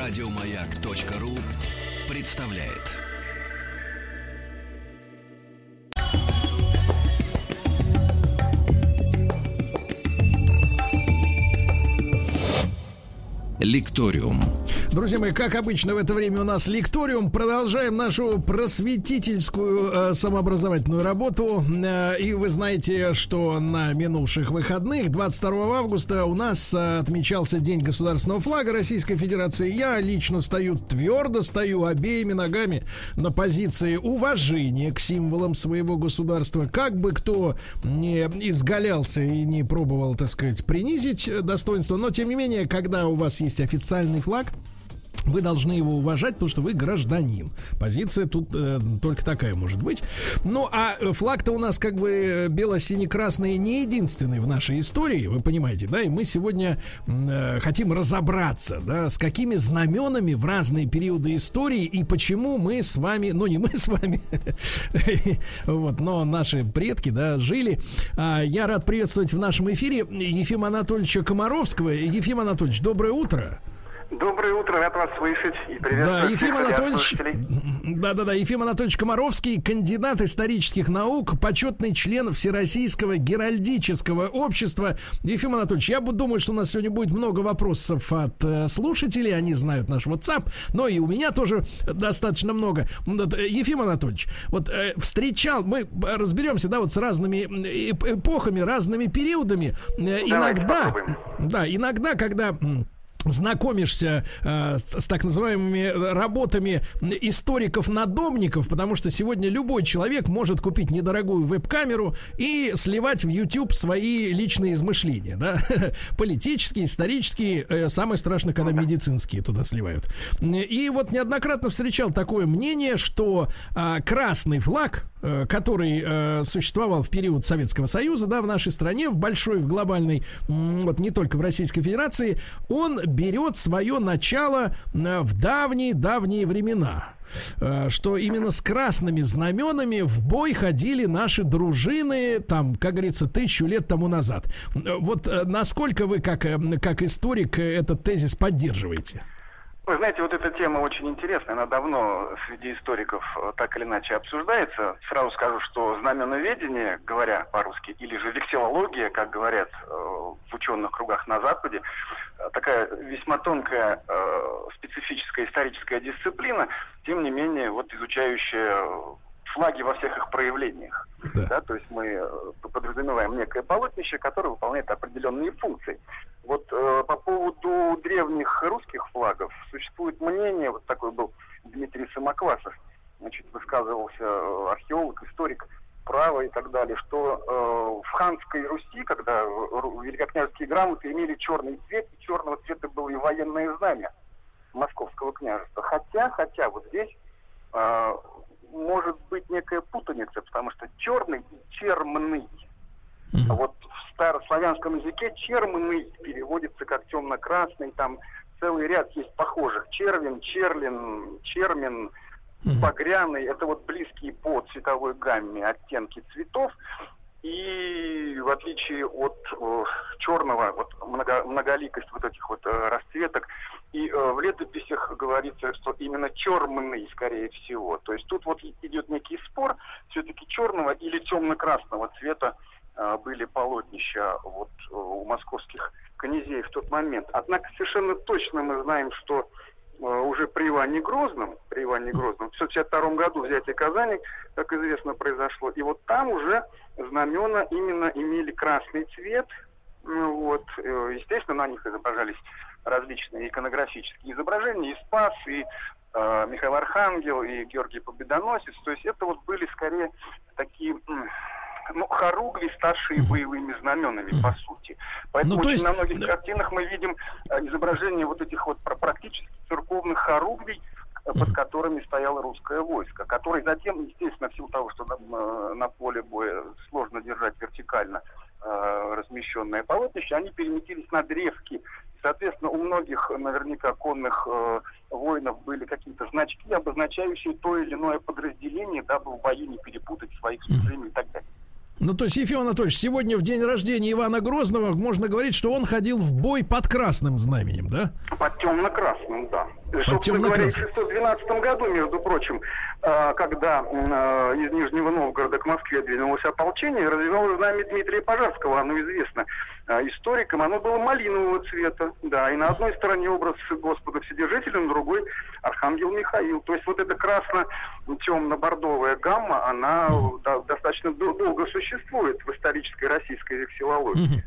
Радиомаяк.ру представляет. Лекториум. Друзья мои, как обычно в это время у нас лекториум. Продолжаем нашу просветительскую э, самообразовательную работу. Э, и вы знаете, что на минувших выходных, 22 августа, у нас э, отмечался День государственного флага Российской Федерации. Я лично стою, твердо стою обеими ногами на позиции уважения к символам своего государства. Как бы кто не изгалялся и не пробовал, так сказать, принизить достоинство, но тем не менее, когда у вас есть официальный флаг, вы должны его уважать, потому что вы гражданин. Позиция тут э, только такая может быть. Ну, а флаг-то у нас как бы бело-сине-красный не единственный в нашей истории, вы понимаете, да? И мы сегодня э, хотим разобраться, да, с какими знаменами в разные периоды истории и почему мы с вами, ну не мы с вами, вот, но наши предки, да, жили. А, я рад приветствовать в нашем эфире Ефима Анатольевича Комаровского. Ефим Анатольевич, доброе утро. Доброе утро, рад вас слышать и приветствую. Да, Ефим Анатольевич, да, да, да, Ефим Анатольевич Комаровский, кандидат исторических наук, почетный член Всероссийского геральдического общества. Ефим Анатольевич, я думаю, что у нас сегодня будет много вопросов от э, слушателей, они знают наш WhatsApp, но и у меня тоже достаточно много. Э, Ефим Анатольевич, вот э, встречал, мы разберемся, да, вот с разными эпохами, разными периодами. Давайте иногда, попробуем. да, иногда, когда знакомишься э, с, с так называемыми работами историков-надомников, потому что сегодня любой человек может купить недорогую веб-камеру и сливать в YouTube свои личные измышления, да, политические, исторические, э, самое страшное, когда медицинские туда сливают. И вот неоднократно встречал такое мнение, что э, красный флаг, который э, существовал в период Советского Союза, да, в нашей стране, в большой, в глобальной, вот не только в Российской Федерации, он берет свое начало э, в давние-давние времена э, что именно с красными знаменами в бой ходили наши дружины, там, как говорится, тысячу лет тому назад. Э, вот насколько вы, как, как историк, этот тезис поддерживаете? Вы знаете, вот эта тема очень интересная, она давно среди историков э, так или иначе обсуждается. Сразу скажу, что знаменоведение, говоря по-русски, или же вексилология, как говорят э, в ученых кругах на Западе, э, такая весьма тонкая специфическая историческая дисциплина, тем не менее, вот изучающая флаги во всех их проявлениях. Да. Да, то есть мы э, подразумеваем некое полотнище, которое выполняет определенные функции. Вот э, по поводу древних русских флагов существует мнение, вот такой был Дмитрий Самоквасов, значит, высказывался э, археолог, историк права и так далее, что э, в ханской Руси, когда великокняжеские грамоты имели черный цвет, и черного цвета было и военное знамя московского княжества. Хотя, хотя вот здесь э, может быть некая путаница, потому что черный и чермный. Mm-hmm. Вот в старославянском языке чермный переводится как темно-красный, там целый ряд есть похожих. Червин, черлин, чермин, mm-hmm. багряный. Это вот близкие по цветовой гамме оттенки цветов. И в отличие от э, черного, вот много, многоликость вот этих вот э, расцветок, и э, в летописях говорится, что именно черный, скорее всего. То есть тут вот идет некий спор, все-таки черного или темно-красного цвета э, были полотнища вот э, у московских князей в тот момент. Однако совершенно точно мы знаем, что э, уже при Иване Грозном, при Иване Грозном, в 1962 году взятие Казани, как известно, произошло. И вот там уже знамена именно имели красный цвет. Ну, вот, э, естественно, на них изображались различные иконографические изображения, и Спас, и э, Михаил Архангел, и Георгий Победоносец. То есть это вот были скорее такие ну, хоругви, старшие боевыми знаменами, по сути. Поэтому ну, то есть... на многих картинах мы видим э, изображение вот этих вот практически церковных хоругвий, под которыми стояло русское войско, которое затем, естественно, в силу того, что на, на поле боя сложно держать вертикально э, размещенное полотнище, они переместились на древки. Соответственно, у многих наверняка конных э, воинов были какие-то значки, обозначающие то или иное подразделение, дабы в бою не перепутать своих служений и так далее. Ну, то есть, Ефим Анатольевич, сегодня в день рождения Ивана Грозного можно говорить, что он ходил в бой под красным знаменем, да? Под темно-красным, да. Собственно говоря, в 612 году, между прочим, а, когда а, из Нижнего Новгорода к Москве двинулось ополчение, развивалось знамя Дмитрия Пожарского, оно известно а, историкам, оно было малинового цвета, да, и на одной стороне образ Господа Вседержителя, на другой Архангел Михаил. То есть вот эта красно-темно-бордовая гамма, она да, достаточно долго существует в исторической российской вексилологии.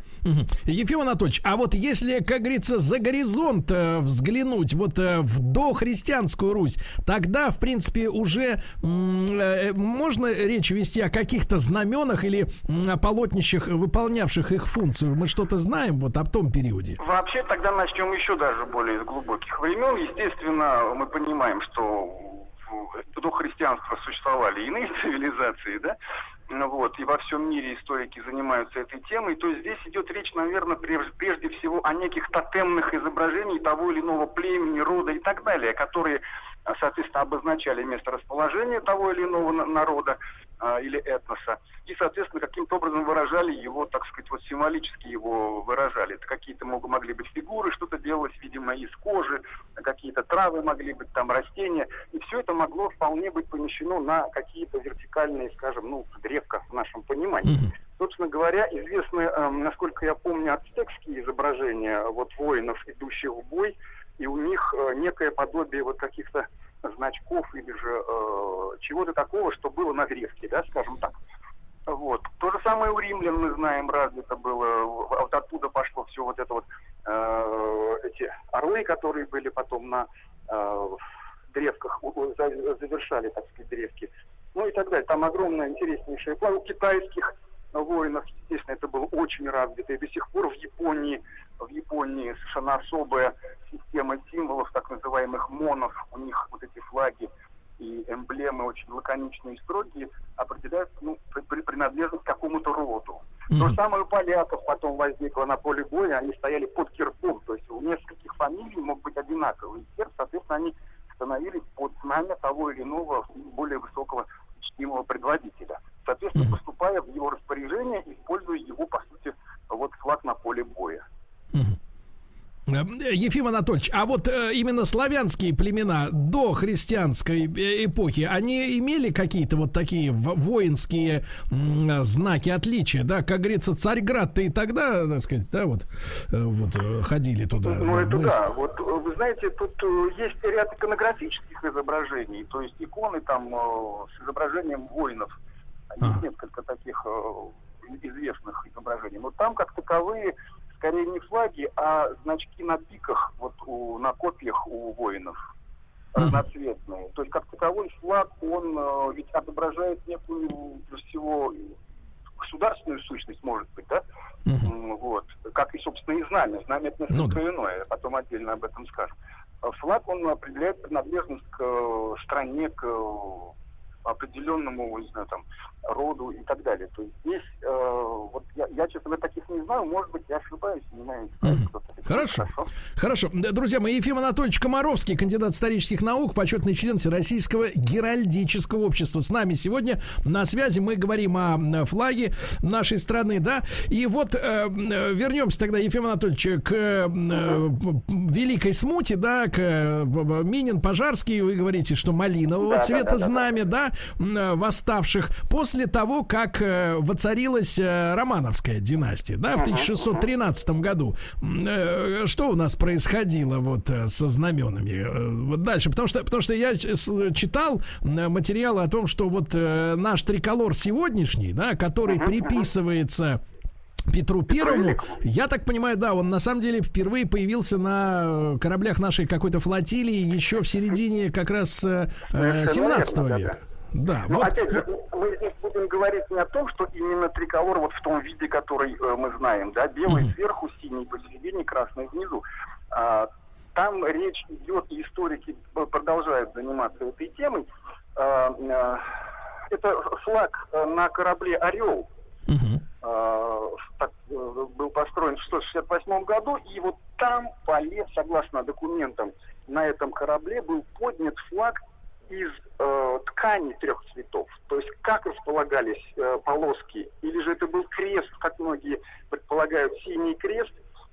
Ефим Анатольевич, а вот если, как говорится, за горизонт э, взглянуть вот э, в дохристианскую Русь, тогда, в принципе, уже э, можно речь вести о каких-то знаменах или о полотнищах, выполнявших их функцию. Мы что-то знаем вот об том периоде? Вообще, тогда начнем еще даже более из глубоких времен. Естественно, мы понимаем, что до христианства существовали иные цивилизации, да, ну вот, и во всем мире историки занимаются этой темой, то здесь идет речь, наверное, прежде всего о неких тотемных изображениях того или иного племени, рода и так далее, которые соответственно, обозначали место расположения того или иного народа а, или этноса, и, соответственно, каким-то образом выражали его, так сказать, вот символически его выражали. Это какие-то мог, могли быть фигуры, что-то делалось, видимо, из кожи, какие-то травы могли быть, там растения, и все это могло вполне быть помещено на какие-то вертикальные, скажем, ну, древка в нашем понимании. Mm-hmm. Собственно говоря, известны, э, насколько я помню, ацтекские изображения вот воинов, идущих в бой, и у них э, некое подобие вот каких-то значков или же э, чего-то такого, что было на древке, да, скажем так. Вот. То же самое у римлян, мы знаем, развито было. Вот оттуда пошло все вот это вот, э, эти орлы, которые были потом на э, древках, завершали, так сказать, древки. Ну и так далее. Там огромная интереснейшая план китайских воинов, естественно, это было очень развито. И до сих пор в Японии, в Японии совершенно особая система символов, так называемых монов. У них вот эти флаги и эмблемы очень лаконичные и строгие, определяют ну, при, принадлежность к какому-то роду. Mm-hmm. То же самое у поляков потом возникло на поле боя, они стояли под кирпом, то есть у нескольких фамилий мог быть одинаковый герб, соответственно, они становились под знамя того или иного более высокого чтимого предводителя. Соответственно, поступая в его распоряжение, используя его, по сути, вот флаг на поле боя. Э, Ефим Анатольевич, а вот э, именно славянские племена до христианской э, эпохи, они имели какие-то вот такие воинские знаки отличия, да, как говорится, Царьград-то и тогда, так сказать, да, вот, вот ходили туда. Ну, да, это мы... да, вот вы знаете, тут есть ряд иконографических изображений, то есть иконы там с изображением воинов, есть а. несколько таких известных изображений, но там как таковые скорее не флаги, а значки на пиках, вот у, на копьях у воинов разноцветные. То есть как таковой флаг, он э, ведь отображает некую, прежде всего, государственную сущность, может быть, да? Uh-huh. Вот. Как и, собственно, и знамя. Знамя это несколько ну, да. иное, потом отдельно об этом скажем. Флаг, он определяет принадлежность к э, стране, к определенному, не знаю, там, роду и так далее. То есть здесь, э, вот я, я, честно говоря, таких не знаю, может быть, я ошибаюсь, не знаю. Угу. Хорошо. Хорошо. Хорошо. Друзья мои, Ефим Анатольевич Комаровский, кандидат исторических наук, почетный член Всероссийского геральдического общества. С нами сегодня на связи мы говорим о флаге нашей страны, да. И вот э, вернемся тогда, Ефим Анатольевич, к э, великой смуте, да, к э, Минин, Пожарский, вы говорите, что малинового да, цвета да, да, знамя, да, восставших. После того, как э, воцарилась э, Романовская династия, да, в 1613 году, э, что у нас происходило вот э, со знаменами? Э, вот дальше, потому что, потому что я читал материалы о том, что вот э, наш триколор сегодняшний, да, который приписывается Петру Первому, я так понимаю, да, он на самом деле впервые появился на кораблях нашей какой-то флотилии еще в середине как раз 17 века. Да, Но вот... опять же, мы здесь будем говорить не о том, что именно триколор вот в том виде, который э, мы знаем, да, белый mm-hmm. сверху, синий посередине, красный внизу. А, там речь идет, и историки продолжают заниматься этой темой. А, а, это флаг э, на корабле «Орел». Uh-huh. А, так, э, был построен в 168 году, и вот там, по согласно документам, на этом корабле был поднят флаг из э, ткани трех цветов. То есть как располагались э, полоски, или же это был крест, как многие предполагают, синий крест,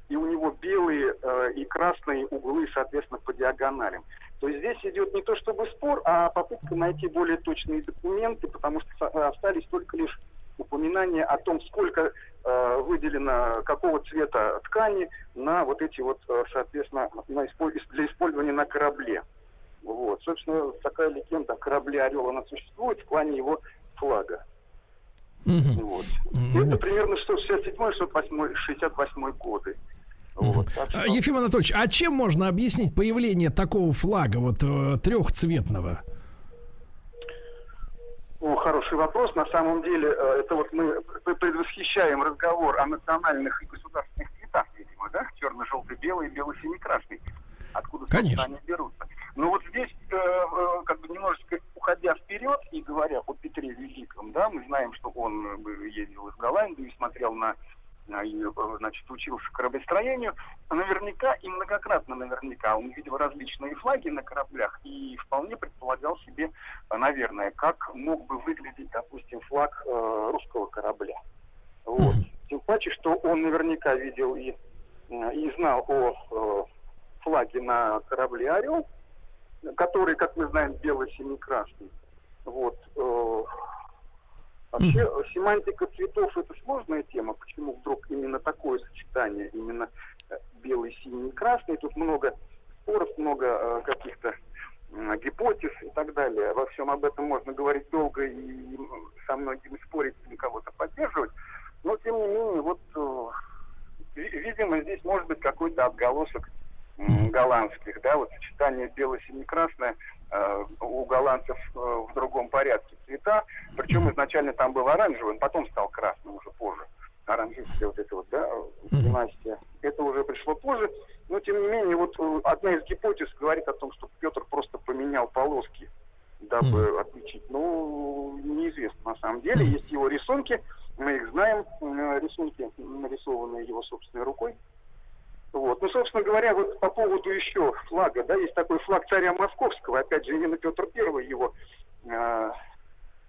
и у него белые э, и красные углы, соответственно, по диагоналям. То есть здесь идет не то чтобы спор, а попытка найти более точные документы, потому что остались только лишь упоминания о том, сколько э, выделено какого цвета ткани на вот эти вот, э, соответственно, на для использования на корабле. Вот. Собственно, такая легенда о корабле «Орел» она существует в плане его флага. Вот. Это примерно 67-68 годы. Вот, что... Ефим Анатольевич, а чем можно объяснить появление такого флага, вот э, трехцветного? Ну, хороший вопрос. На самом деле, э, это вот мы предвосхищаем разговор о национальных и государственных цветах, видимо, да? Черно-желтый, белый, бело-синий, красный. Откуда, Конечно. они берутся. Но вот здесь, э, э, как бы немножечко уходя вперед и говоря о Петре Великом, да, мы знаем, что он э, ездил из Голландии и смотрел на и, э, значит, учился кораблестроению, наверняка и многократно наверняка он видел различные флаги на кораблях и вполне предполагал себе, наверное, как мог бы выглядеть, допустим, флаг э, русского корабля. Вот. Тем паче, что он наверняка видел и, и знал о э, флаге на корабле «Орел», который, как мы знаем, бело-синий-красный. Вот. Э, Вообще mm семантика цветов это сложная тема. Почему вдруг именно такое сочетание, именно э, белый, синий и красный? Тут много споров, много э, каких-то гипотез и так далее. Во всем об этом можно говорить долго и со многими спорить, и кого-то поддерживать. Но тем не менее, вот видимо, здесь может быть какой-то отголосок голландских, да, вот сочетание бело-сине-красное э, у голландцев э, в другом порядке цвета, причем изначально там был оранжевый, потом стал красным уже позже. Оранжистая вот это вот, да, династия. Это уже пришло позже, но тем не менее, вот э, одна из гипотез говорит о том, что Петр просто поменял полоски, дабы отличить. Ну, неизвестно на самом деле. Есть его рисунки, мы их знаем, рисунки, нарисованные его собственной рукой. Вот. Ну, собственно говоря, вот по поводу еще флага, да, есть такой флаг царя Московского, опять же, именно Петр I его э,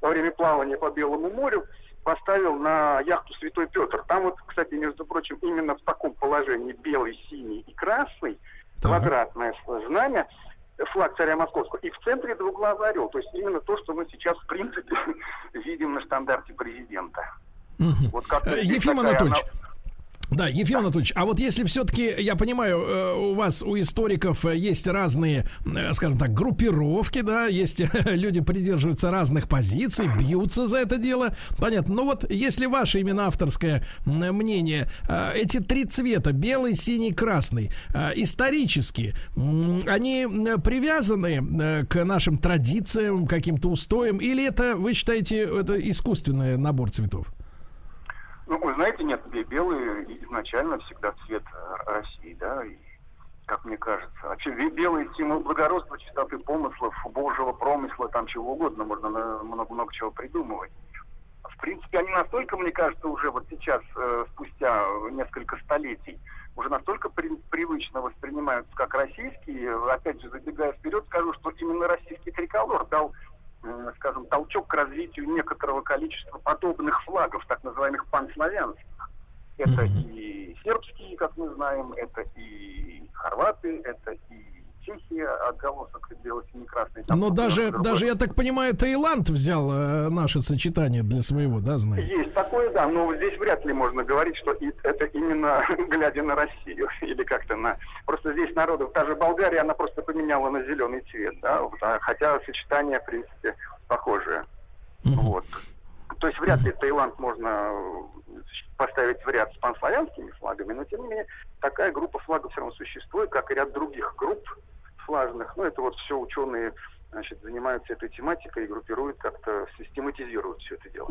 во время плавания по Белому морю поставил на яхту Святой Петр. Там вот, кстати, между прочим, именно в таком положении белый, синий и красный, так. квадратное знамя, флаг царя Московского. И в центре двуглавый орел. То есть именно то, что мы сейчас, в принципе, видим на стандарте президента. Угу. Вот как Ефим Анатольевич, она... Да, Ефим Анатольевич, а вот если все-таки, я понимаю, э, у вас, у историков э, есть разные, э, скажем так, группировки, да, есть люди придерживаются разных позиций, бьются за это дело, понятно. Но вот если ваше именно авторское мнение, эти три цвета, белый, синий, красный, исторически, они привязаны к нашим традициям, каким-то устоям, или это, вы считаете, это искусственный набор цветов? Ну, вы знаете, нет, белый изначально всегда цвет э, России, да, и, как мне кажется. Вообще белый символ благородства, чистоты помыслов, божьего промысла, там чего угодно, можно много-много чего придумывать. В принципе, они настолько, мне кажется, уже вот сейчас, э, спустя несколько столетий, уже настолько при, привычно воспринимаются как российские. Опять же, забегая вперед, скажу, что именно российский триколор дал скажем, толчок к развитию некоторого количества подобных флагов, так называемых панславянских. Это и сербские, как мы знаем, это и хорваты, это и Чехия, отголосок бело-сине-красный. Но даже, даже, я так понимаю, Таиланд взял э, наше сочетание для своего, да, знания? Есть такое, да, но здесь вряд ли можно говорить, что это именно глядя на Россию или как-то на... Просто здесь народов, та же Болгария, она просто поменяла на зеленый цвет, да, а, хотя сочетание, в принципе, похожее. Uh-huh. Вот. То есть вряд ли Таиланд можно поставить в ряд с панславянскими флагами, но тем не менее такая группа флагов все равно существует, как и ряд других групп флажных. Ну, это вот все ученые значит, занимаются этой тематикой и группируют, как-то систематизируют все это дело.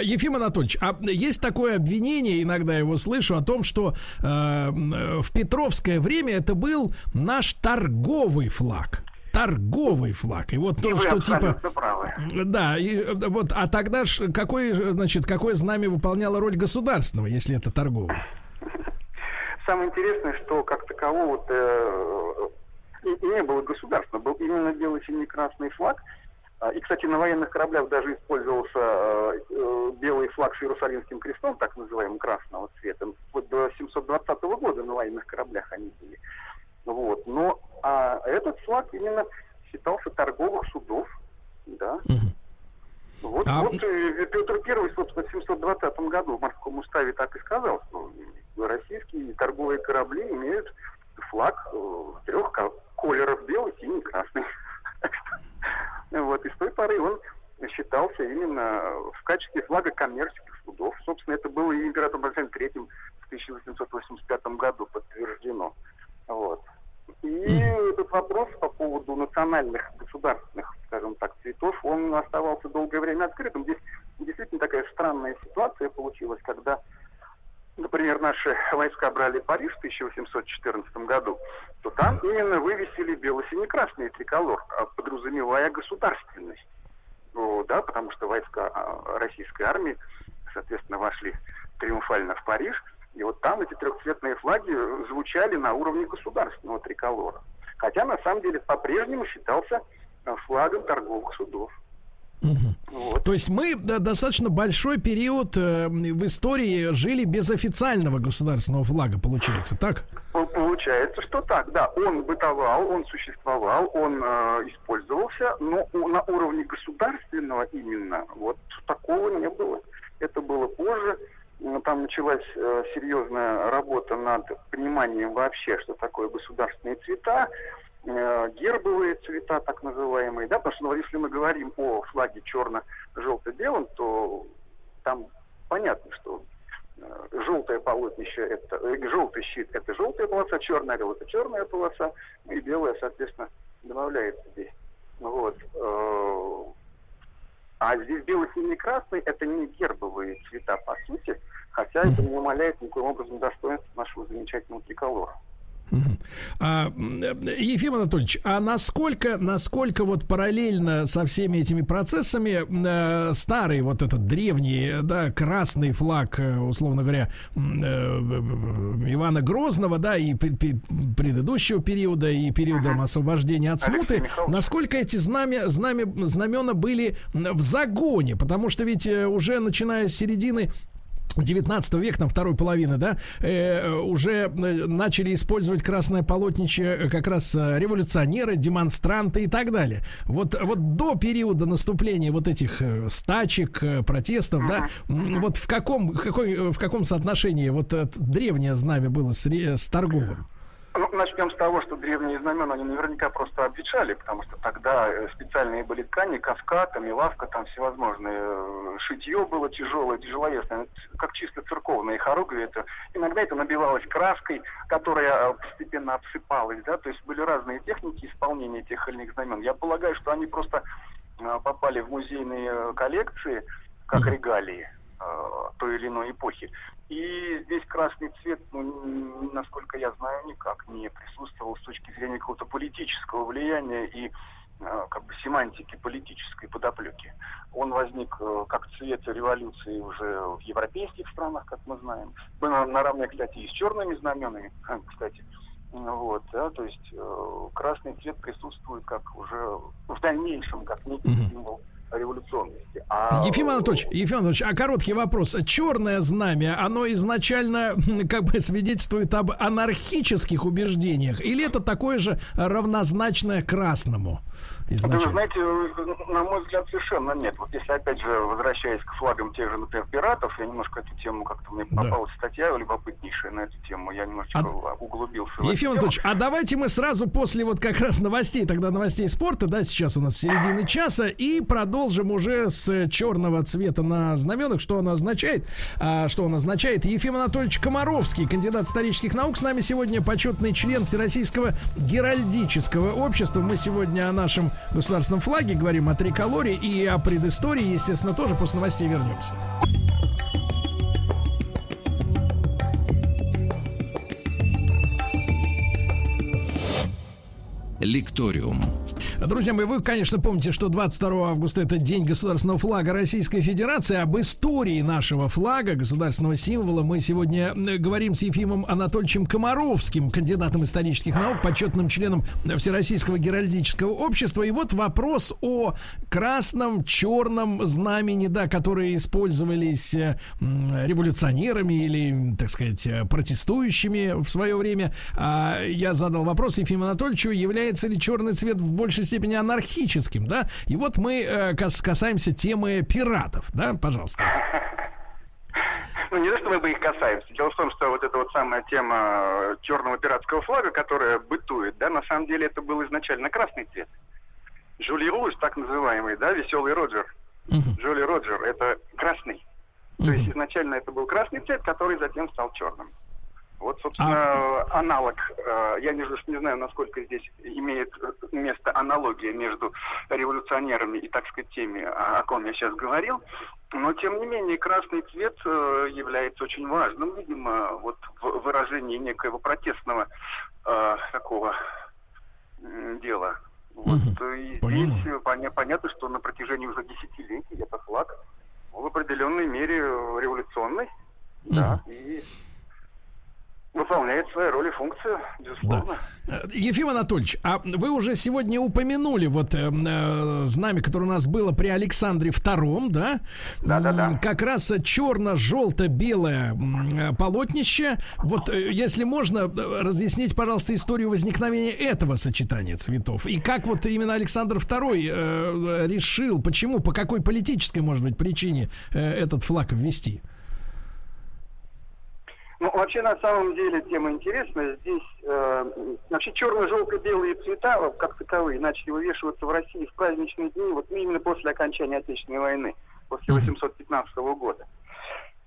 Ефим Анатольевич, а есть такое обвинение, иногда его слышу, о том, что э, в Петровское время это был наш торговый флаг торговый флаг. И вот то, что типа... Правы. Да, и вот, а тогда ж какое, значит, какое знамя выполняло роль государственного, если это торговый? Самое интересное, что как такового вот, э, и, и не было государства, был именно бело-синий-красный флаг. А, и, кстати, на военных кораблях даже использовался э, э, белый флаг с Иерусалимским крестом, так называемым красного цвета. Вот до 720 года на военных кораблях они были. Вот. Но а этот флаг именно считался торговых судов. Да. Вот, а... вот э, Петр Первый, собственно, в 720 году в морском уставе так и сказал, что российские торговые корабли имеют флаг трех колеров, белый, синий, красный. Вот, и с той поры он считался именно в качестве флага коммерческих судов. Собственно, это было и императором Александром Третьим в 1885 году подтверждено. Вот. И этот вопрос по поводу национальных, государственных, скажем так, цветов, он оставался долгое время открытым. Здесь действительно такая странная ситуация получилась, когда например, наши войска брали Париж в 1814 году, то там именно вывесили бело-сине-красный триколор, а подразумевая государственность. Ну, да, потому что войска а, российской армии, соответственно, вошли триумфально в Париж, и вот там эти трехцветные флаги звучали на уровне государственного триколора. Хотя на самом деле по-прежнему считался а, флагом торговых судов. Угу. Вот. То есть мы да, достаточно большой период э, в истории жили без официального государственного флага, получается, так? Получается, что так, да. Он бытовал, он существовал, он э, использовался, но на уровне государственного именно вот такого не было. Это было позже. Там началась э, серьезная работа над пониманием вообще, что такое государственные цвета. Э, гербовые цвета, так называемые, да, потому что ну, если мы говорим о флаге черно-желто-белом, то там понятно, что э, желтое полотнище это э, желтый щит это желтая полоса, черный орел это черная полоса, ну и белая, соответственно, добавляется здесь. Вот. А здесь белый, синий, красный это не гербовые цвета по сути, хотя это не умаляет никаким образом достоинства нашего замечательного триколора. А, Ефим Анатольевич, а насколько, насколько вот параллельно со всеми этими процессами э, старый вот этот древний, да, красный флаг, э, условно говоря, э, Ивана Грозного, да, и предыдущего периода, и периода освобождения от смуты, насколько эти знамя, знамя, знамена были в загоне, потому что ведь э, уже начиная с середины 19 век, там второй половины, да, э, уже э, начали использовать красное полотнище э, как раз э, революционеры, демонстранты и так далее. Вот, вот до периода наступления вот этих стачек, протестов, да, вот в каком, какой, в каком соотношении вот древнее знамя было с, с торговым? Ну, начнем с того, что древние знамена, они наверняка просто обветшали, потому что тогда э, специальные были ткани, каска, там, и лавка, там всевозможные. Э, шитье было тяжелое, тяжеловесное, как чисто церковные хоругви. Это, иногда это набивалось краской, которая э, постепенно обсыпалась, да, то есть были разные техники исполнения тех или иных знамен. Я полагаю, что они просто попали в музейные коллекции, как регалии той или иной эпохи. И здесь красный цвет, ну, насколько я знаю, никак не присутствовал с точки зрения какого-то политического влияния и э, как бы семантики политической подоплеки. Он возник э, как цвет революции уже в европейских странах, как мы знаем. Наравне, кстати, и с черными знаменами, кстати. Вот, да, то есть э, красный цвет присутствует как уже в дальнейшем, как некий символ революционности. А... Ефим Анатольевич, Ефим Анатольевич, а короткий вопрос. Черное знамя, оно изначально как бы свидетельствует об анархических убеждениях? Или это такое же равнозначное красному? Изначально? Вы знаете, на мой взгляд, совершенно нет. Вот если, опять же, возвращаясь к флагам тех же, например, пиратов, я немножко эту тему, как-то мне попалась да. статья любопытнейшая на эту тему, я немножечко а... углубился в Ефим Анатольевич, а давайте мы сразу после вот как раз новостей, тогда новостей спорта, да, сейчас у нас середины часа, и продолжим уже с черного цвета на знаменах, что оно означает, а, что он означает. Ефим Анатольевич Комаровский, кандидат исторических наук, с нами сегодня почетный член Всероссийского геральдического общества. Мы сегодня о нашем государственном флаге, говорим о триколоре и о предыстории, естественно, тоже после новостей вернемся. Лекториум. Друзья мои, вы, конечно, помните, что 22 августа это день государственного флага Российской Федерации. Об истории нашего флага, государственного символа, мы сегодня говорим с Ефимом Анатольевичем Комаровским, кандидатом исторических наук, почетным членом Всероссийского геральдического общества. И вот вопрос о красном, черном знамени, да, которые использовались э, революционерами или, так сказать, протестующими в свое время. А я задал вопрос Ефиму Анатольевичу, является ли черный цвет в большей степени анархическим, да? И вот мы э, касаемся темы пиратов, да, пожалуйста. Ну, не то, что мы бы их касаемся. Дело в том, что вот эта вот самая тема э, черного пиратского флага, которая бытует, да, на самом деле это был изначально красный цвет. Жюли Руз, так называемый, да, веселый Роджер. Uh-huh. Джоли Роджер, это красный. Uh-huh. То есть изначально это был красный цвет, который затем стал черным. Вот, собственно, а... аналог. Э, я не, не знаю, насколько здесь имеет место аналогия между революционерами и, так сказать, теми, о ком я сейчас говорил. Но, тем не менее, красный цвет э, является очень важным, видимо, вот в выражении некоего протестного э, такого дела. Вот, угу. И здесь поня- понятно, что на протяжении уже десятилетий этот флаг в определенной мере революционный. Угу. Да, и выполняет свои роли и функцию, безусловно. Да. Э, Ефим Анатольевич, а вы уже сегодня упомянули вот э, э, знамя, которое у нас было при Александре II, да? Да, да, да. Как раз черно-желто-белое э, полотнище. Вот, э, если можно, разъяснить, пожалуйста, историю возникновения этого сочетания цветов. И как вот именно Александр II э, решил, почему, по какой политической, может быть, причине э, этот флаг ввести? Ну, вообще, на самом деле, тема интересная. Здесь э, вообще черно-желто-белые цвета, как таковые, начали вывешиваться в России в праздничные дни, вот именно после окончания Отечественной войны, после 815 года.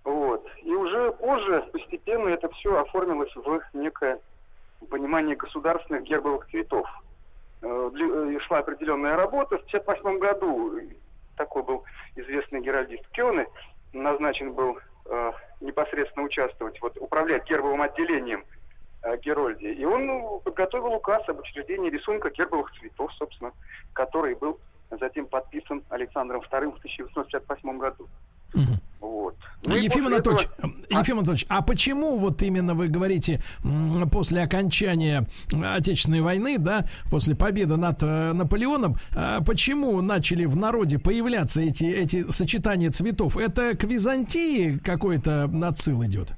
Вот. И уже позже постепенно это все оформилось в некое понимание государственных гербовых цветов. Э, э шла определенная работа. В 1958 году такой был известный геральдист Кёне, назначен был э, непосредственно участвовать, вот управлять гербовым отделением э, Герольди. И он ну, подготовил указ об учреждении рисунка гербовых цветов, собственно, который был затем подписан Александром II в 1868 году. Угу. Вот. Ну, Ефим Анатольевич, этого... Ефим Анатольевич, а почему вот именно вы говорите после окончания Отечественной войны, да, после победы над э, Наполеоном, э, почему начали в народе появляться эти, эти сочетания цветов? Это к Византии какой-то отсыл идет?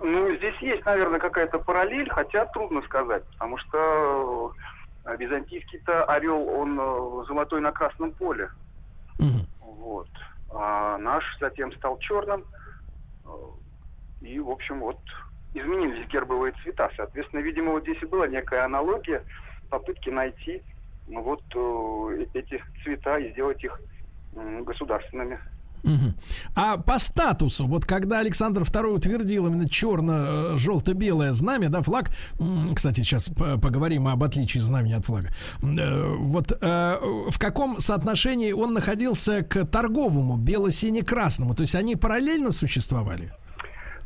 Ну, здесь есть, наверное, какая-то параллель, хотя трудно сказать, потому что э, византийский-то орел, он золотой на красном поле. Угу. Вот. А наш затем стал черным. И, в общем, вот изменились гербовые цвета. Соответственно, видимо, вот здесь и была некая аналогия попытки найти ну, вот э, эти цвета и сделать их э, государственными. Угу. А по статусу, вот когда Александр II утвердил именно черно-желто-белое знамя, да, флаг, кстати, сейчас поговорим об отличии знамени от флага, э, вот э, в каком соотношении он находился к торговому, бело-сине-красному, то есть они параллельно существовали?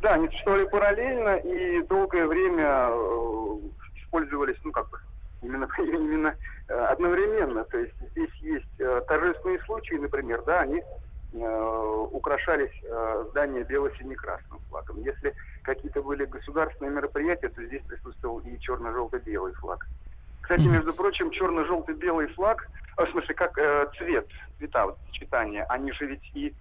Да, они существовали параллельно и долгое время э, использовались, ну, как бы, именно, именно одновременно. То есть здесь есть торжественные случаи, например, да, они Э, украшались э, здания бело-сине-красным флагом. Если какие-то были государственные мероприятия, то здесь присутствовал и черно-желто-белый флаг. Кстати, между прочим, черно-желто-белый флаг, э, в смысле, как э, цвет, цвета, вот, сочетания, они же ведь и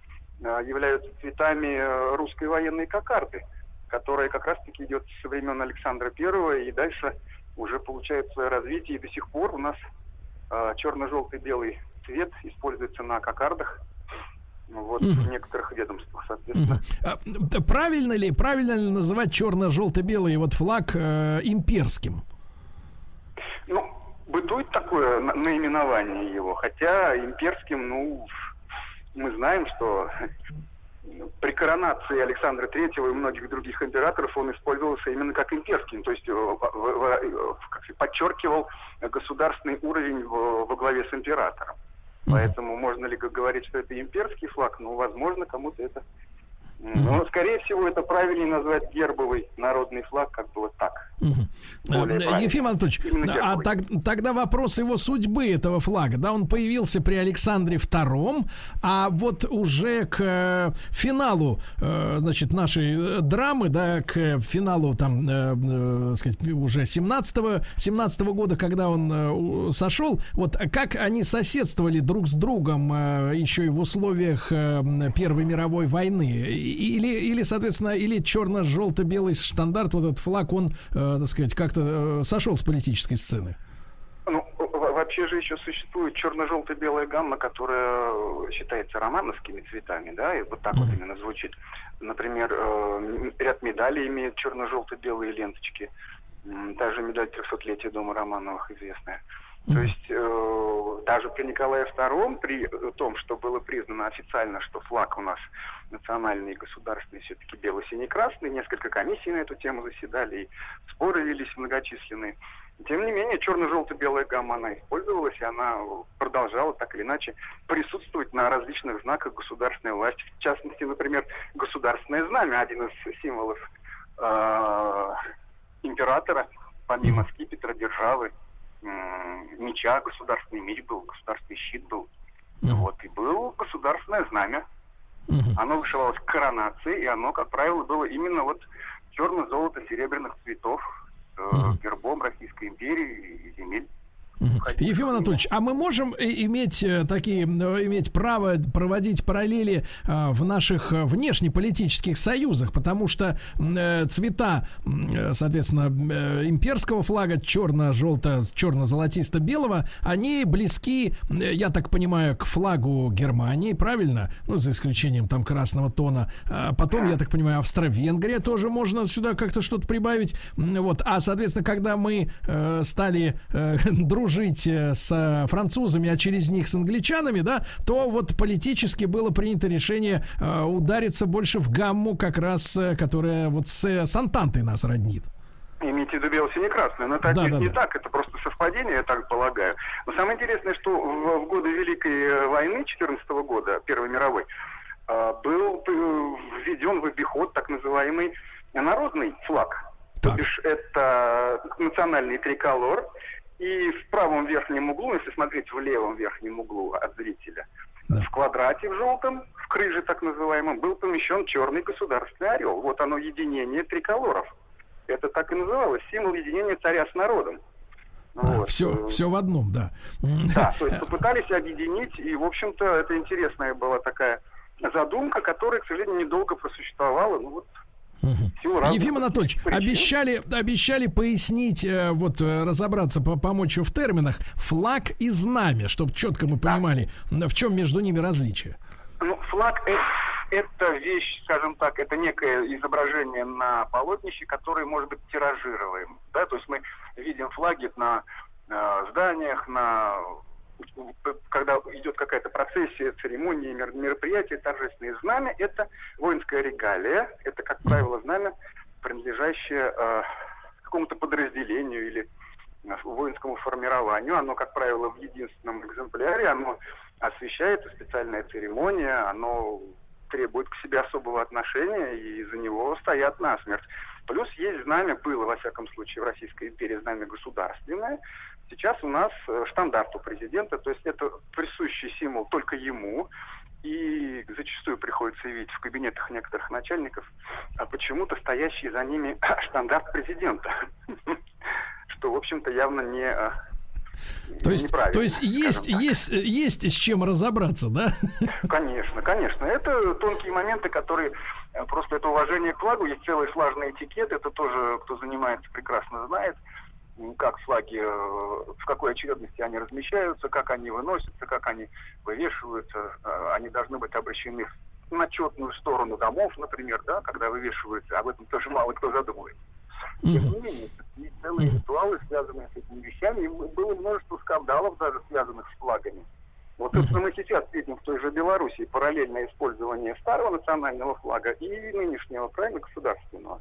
э, являются цветами русской военной кокарды, которая как раз-таки идет со времен Александра Первого и дальше уже получает свое развитие. И до сих пор у нас э, черно-желтый-белый цвет используется на кокардах вот, угу. в некоторых ведомствах, соответственно. Угу. Правильно ли, правильно ли называть черно-желто-белый вот флаг э, имперским? Ну, бытует такое наименование его, хотя имперским, ну, мы знаем, что при коронации Александра Третьего и многих других императоров он использовался именно как имперским, то есть э, как подчеркивал государственный уровень во главе с императором. Поэтому можно ли говорить, что это имперский флаг? Ну, возможно, кому-то это Но, скорее всего, это правильнее назвать гербовый народный флаг, как бы вот так. Угу. Ефим Анатольевич, а так, тогда вопрос его судьбы этого флага, да, он появился при Александре II, а вот уже к э, финалу, э, значит, нашей драмы, да, к финалу там, э, сказать, уже 17 17 -го года, когда он сошел, вот как они соседствовали друг с другом еще и в условиях Первой мировой войны? Или, или, соответственно, или черно-желто-белый стандарт, вот этот флаг, он, э, так сказать, как-то э, сошел с политической сцены? Ну, вообще же еще существует черно-желто-белая гамма, которая считается романовскими цветами, да, и вот так mm-hmm. вот именно звучит. Например, э, ряд медалей имеет черно-желто-белые ленточки. Та же медаль 300-летия Дома Романовых известная. То есть э, даже при Николае II, при том, что было признано официально, что флаг у нас национальный и государственный все-таки бело-синий-красный, несколько комиссий на эту тему заседали, и споры велись многочисленные. Тем не менее, черно-желто-белая гамма, она использовалась, и она продолжала так или иначе присутствовать на различных знаках государственной власти. В частности, например, государственное знамя, один из символов э, императора, помимо скипетра, державы, меча, государственный меч был, государственный щит был. Uh-huh. Вот, и был государственное знамя. Uh-huh. Оно вышивалось к коронации, и оно, как правило, было именно вот черно-золото-серебряных цветов с uh-huh. гербом Российской империи и земель. Ефим Анатольевич, а мы можем э, иметь э, такие, э, иметь право проводить параллели в наших внешнеполитических союзах, потому что цвета, соответственно, имперского флага черно-желто, черно-золотисто-белого, они близки, я так понимаю, к флагу Германии, правильно? Ну, за исключением там красного тона. А потом, я так понимаю, Австро-Венгрия тоже можно сюда как-то что-то прибавить. Вот. А, соответственно, когда мы стали дружить дружить э, с э, французами, а через них с англичанами, да, то вот политически было принято решение э, удариться больше в гамму, как раз, которая вот с, с Антантой нас роднит. Имейте в виду бело-сине-красную. Но это да, да, не да. так, это просто совпадение, я так полагаю. Но самое интересное, что в, в годы Великой войны 14 года, Первой мировой, был введен в обиход так называемый народный флаг. Так. То бишь это национальный триколор, и в правом верхнем углу, если смотреть в левом верхнем углу от зрителя, да. в квадрате в желтом, в крыже так называемом, был помещен черный государственный орел. Вот оно единение триколоров. Это так и называлось, символ единения царя с народом. А, вот. Все, все в одном, да. Да, то есть попытались объединить, и, в общем-то, это интересная была такая задумка, которая, к сожалению, недолго просуществовала. Ну вот Угу. Ефим Анатольевич, обещали, обещали пояснить, э, вот э, разобраться, помочь в терминах, флаг и знамя, чтобы четко мы понимали, да. в чем между ними различие. Ну, флаг это, это вещь, скажем так, это некое изображение на полотнище, которое может быть тиражируем. Да? То есть мы видим флаги на э, зданиях, на когда идет какая-то процессия, церемония, мероприятие, торжественные знамя, это воинская регалия, это, как правило, знамя, принадлежащее э, какому-то подразделению или э, воинскому формированию. Оно, как правило, в единственном экземпляре, оно освещается, специальная церемония, оно требует к себе особого отношения, и за него стоят насмерть. Плюс есть знамя, было, во всяком случае, в Российской империи знамя государственное, Сейчас у нас э, штандарт у президента, то есть это присущий символ только ему, и зачастую приходится видеть в кабинетах некоторых начальников, а почему-то стоящий за ними штандарт президента, что, в общем-то, явно не э, то есть, то есть есть, есть, есть с чем разобраться, да? Конечно, конечно. Это тонкие моменты, которые э, просто это уважение к флагу. Есть целый флажный этикет. Это тоже, кто занимается, прекрасно знает как флаги, э, в какой очередности они размещаются, как они выносятся, как они вывешиваются. Э, они должны быть обращены на четную сторону домов, например, да, когда вывешиваются. Об этом тоже мало кто задумывается. Тем не менее, есть целые ритуалы, связанные с этими вещами. И было множество скандалов даже связанных с флагами. Вот это мы сейчас видим в той же Белоруссии параллельное использование старого национального флага и нынешнего, правильно, государственного.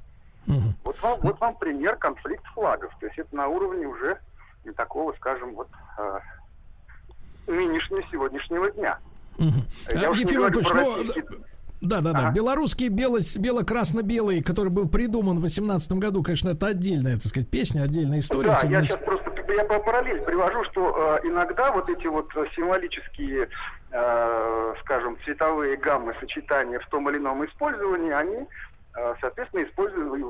Вот, вам, вот вам пример конфликт флагов. То есть это на уровне уже не такого, скажем, вот э, нынешнего сегодняшнего дня. Угу. Я Ефим Анатольевич, ну, Да, да, да. Ага. Белорусский бело, бело-красно-белый, который был придуман в 18 году, конечно, это отдельная, так сказать, песня, отдельная история. Да, я сейчас просто я по параллель привожу, что э, иногда вот эти вот символические, э, скажем, цветовые гаммы, сочетания в том или ином использовании, они, э, соответственно, используют,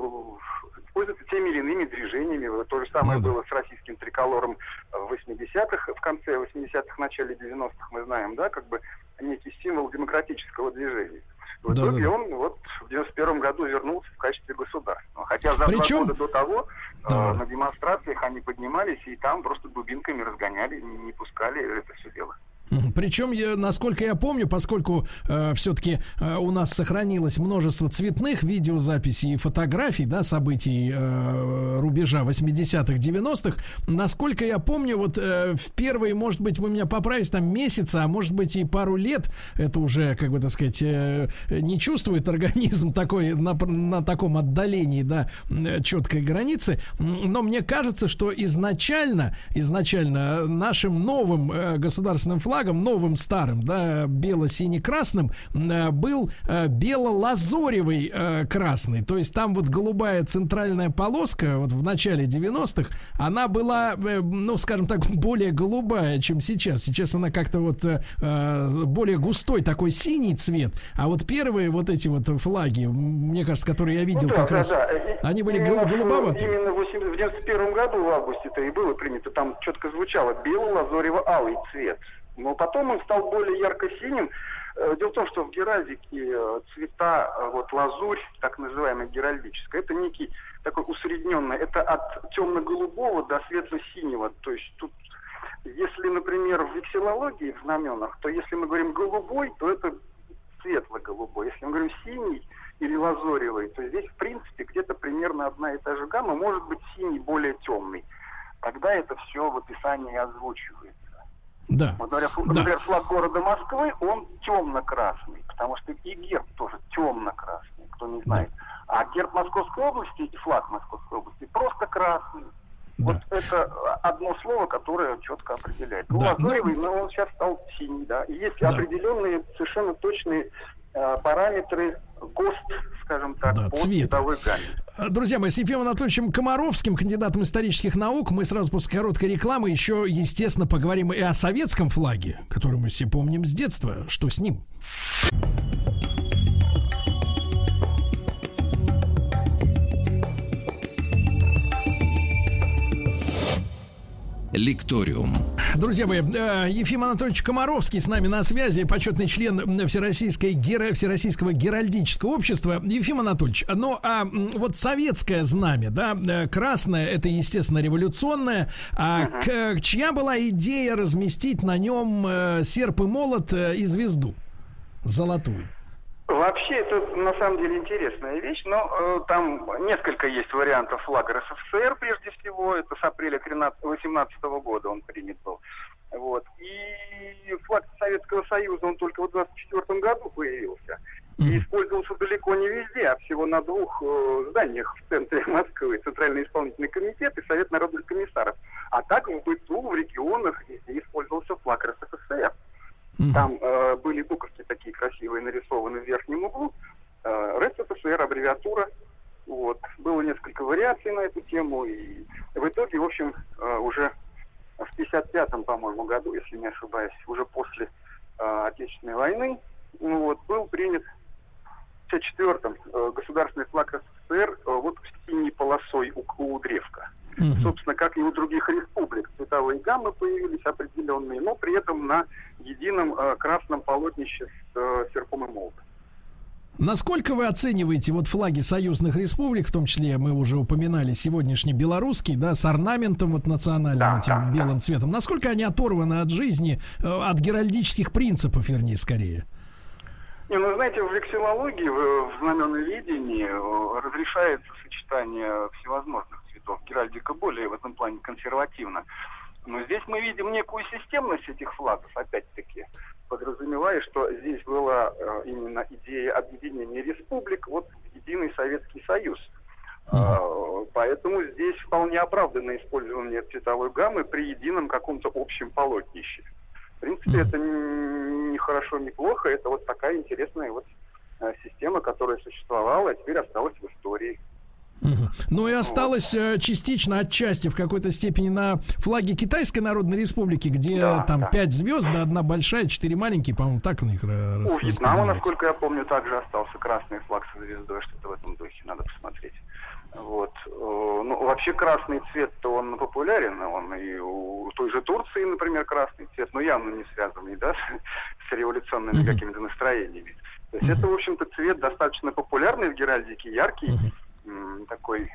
используются теми или иными движениями. То же самое ну, было с российским триколором в 80-х, в конце 80-х, начале 90-х, мы знаем, да, как бы некий символ демократического движения. В да, итоге да, да. он вот в 91 году вернулся в качестве государства. Хотя за Причем... два года до того да. э, на демонстрациях они поднимались и там просто дубинками разгоняли, не пускали это все дело. Причем, я, насколько я помню, поскольку э, все-таки э, у нас сохранилось множество цветных видеозаписей и фотографий, да, событий э, рубежа 80-х, 90-х, насколько я помню, вот э, в первые, может быть, вы меня поправите, там месяца, а может быть и пару лет, это уже, как бы так сказать, э, не чувствует организм такой на, на таком отдалении, да, четкой границы, но мне кажется, что изначально, изначально нашим новым э, государственным флагом флагом, новым старым, да, бело-сине-красным, э, был э, бело-лазоревый э, красный. То есть там вот голубая центральная полоска, вот в начале 90-х, она была, ну, скажем так, более голубая, чем сейчас. Сейчас она как-то вот более густой такой синий цвет. А вот первые вот эти вот флаги, мне кажется, которые я видел ну, да, как да, раз, да. они были именно голубоватые. Именно в 91 году в августе это и было принято. Там четко звучало бело-лазорево-алый цвет. Но потом он стал более ярко-синим. Э, дело в том, что в геральдике э, цвета, э, вот лазурь, так называемая геральдическая, это некий такой усредненный, это от темно-голубого до светло-синего. То есть тут, если, например, в вексилологии, в знаменах, то если мы говорим голубой, то это светло-голубой. Если мы говорим синий или лазоревый, то здесь, в принципе, где-то примерно одна и та же гамма, может быть, синий более темный. Тогда это все в описании озвучивает. Да. Вот, например, да. например, флаг города Москвы, он темно-красный, потому что и герб тоже темно-красный, кто не знает. Да. А герб Московской области и флаг Московской области просто красный. Да. Вот это одно слово, которое четко определяет. Ну, да. лазоревый, но... но он сейчас стал синий, да. И есть да. определенные совершенно точные параметры ГОСТ, скажем так, да, по цвета. гамме. Друзья мои, с Ефимом Анатольевичем Комаровским, кандидатом исторических наук, мы сразу после короткой рекламы еще, естественно, поговорим и о советском флаге, который мы все помним с детства. Что с ним? Лекториум. Друзья мои, э, Ефим Анатольевич Комаровский с нами на связи, почетный член Всероссийской, геро, Всероссийского геральдического общества. Ефим Анатольевич, ну а вот советское знамя, да, э, красное, это, естественно, революционное. А uh-huh. к, чья была идея разместить на нем э, серп и молот и звезду золотую? Вообще, это на самом деле интересная вещь, но э, там несколько есть вариантов флага РСФСР, прежде всего, это с апреля 2018 года он принят был. Вот. И флаг Советского Союза, он только в 24 году появился. И использовался далеко не везде, а всего на двух э, зданиях в центре Москвы. Центральный исполнительный комитет и Совет народных комиссаров. А так в быту, в регионах везде использовался флаг РСФСР. Там э, были буковки такие красивые нарисованы в верхнем углу. Э, РСФСР, аббревиатура. Вот. Было несколько вариаций на эту тему. И в итоге, в общем, э, уже в 55-м, по-моему, году, если не ошибаюсь, уже после э, Отечественной войны, ну, вот, был принят в 54-м э, государственный флаг СССР э, вот синей полосой у, у древка. Угу. Собственно, как и у других республик, цветовые гаммы появились определенные, но при этом на едином э, красном полотнище с э, серпом и молотом. Насколько вы оцениваете вот флаги союзных республик, в том числе мы уже упоминали сегодняшний белорусский, да, с орнаментом вот национальным да, этим да, белым да. цветом, насколько они оторваны от жизни, э, от геральдических принципов, вернее, скорее? Не, ну знаете, в вексилологии, в, в знаменоведении э, разрешается сочетание всевозможных цветов. Геральдика более в этом плане консервативна. Но здесь мы видим некую системность этих флагов, опять-таки, подразумевая, что здесь была э, именно идея объединения республик вот единый Советский Союз. Э, поэтому здесь вполне оправданно использование цветовой гаммы при едином каком-то общем полотнище. В принципе, uh-huh. это не хорошо, не плохо, это вот такая интересная вот э, система, которая существовала, а теперь осталась в истории. Ну и осталось вот. частично, отчасти, в какой-то степени на флаге Китайской Народной Республики, где да, там да. пять звезд, да, одна большая, четыре маленькие, по-моему, так у них У Вьетнама, насколько я помню, также остался красный флаг со звездой, что-то в этом духе, надо посмотреть. Вот. Э, ну, вообще красный цвет-то он популярен, он и у той же Турции, например, красный цвет, но явно не связанный, да, с революционными uh-huh. какими-то настроениями. То есть uh-huh. это, в общем-то, цвет достаточно популярный в Геральдике, яркий, uh-huh. Такой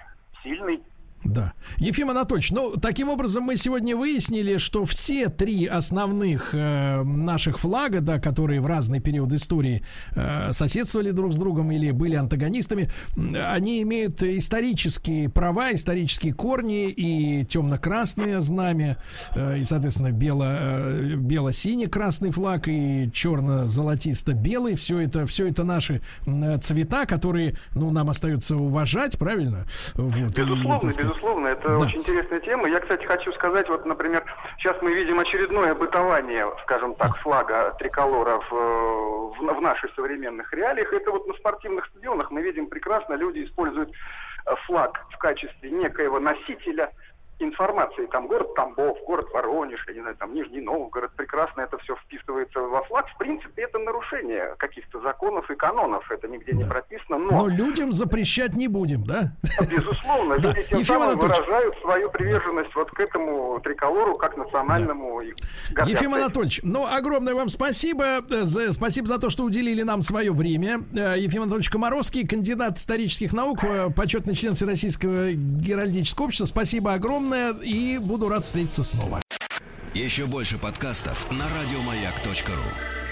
сильный. Да. Ефим Анатольевич, ну, таким образом мы сегодня выяснили, что все три основных э, наших флага, да, которые в разный период истории э, соседствовали друг с другом или были антагонистами, они имеют исторические права, исторические корни и темно-красное знамя, э, и, соответственно, бело, э, бело-синий-красный флаг и черно-золотисто-белый. Все это, все это наши э, цвета, которые, ну, нам остается уважать, правильно? Вот, безусловно, и, безусловно, это да. очень интересная тема. Я, кстати, хочу сказать, вот, например, сейчас мы видим очередное бытование, скажем так, флага триколора в, в, в наших современных реалиях. Это вот на спортивных стадионах мы видим прекрасно, люди используют э, флаг в качестве некоего носителя – информации, там город Тамбов, город Воронеж, я не знаю, там Нижний Новгород, прекрасно это все вписывается во флаг. В принципе, это нарушение каких-то законов и канонов, это нигде да. не прописано. Но... но людям запрещать не будем, да? Безусловно, люди тем самым выражают свою приверженность вот к этому триколору как национальному. Ефим Анатольевич, ну, огромное вам спасибо. За, спасибо за то, что уделили нам свое время. Э, Ефим Анатольевич Комаровский, кандидат исторических наук, э, почетный член Всероссийского геральдического общества. Спасибо огромное огромное и буду рад встретиться снова. Еще больше подкастов на радиомаяк.ру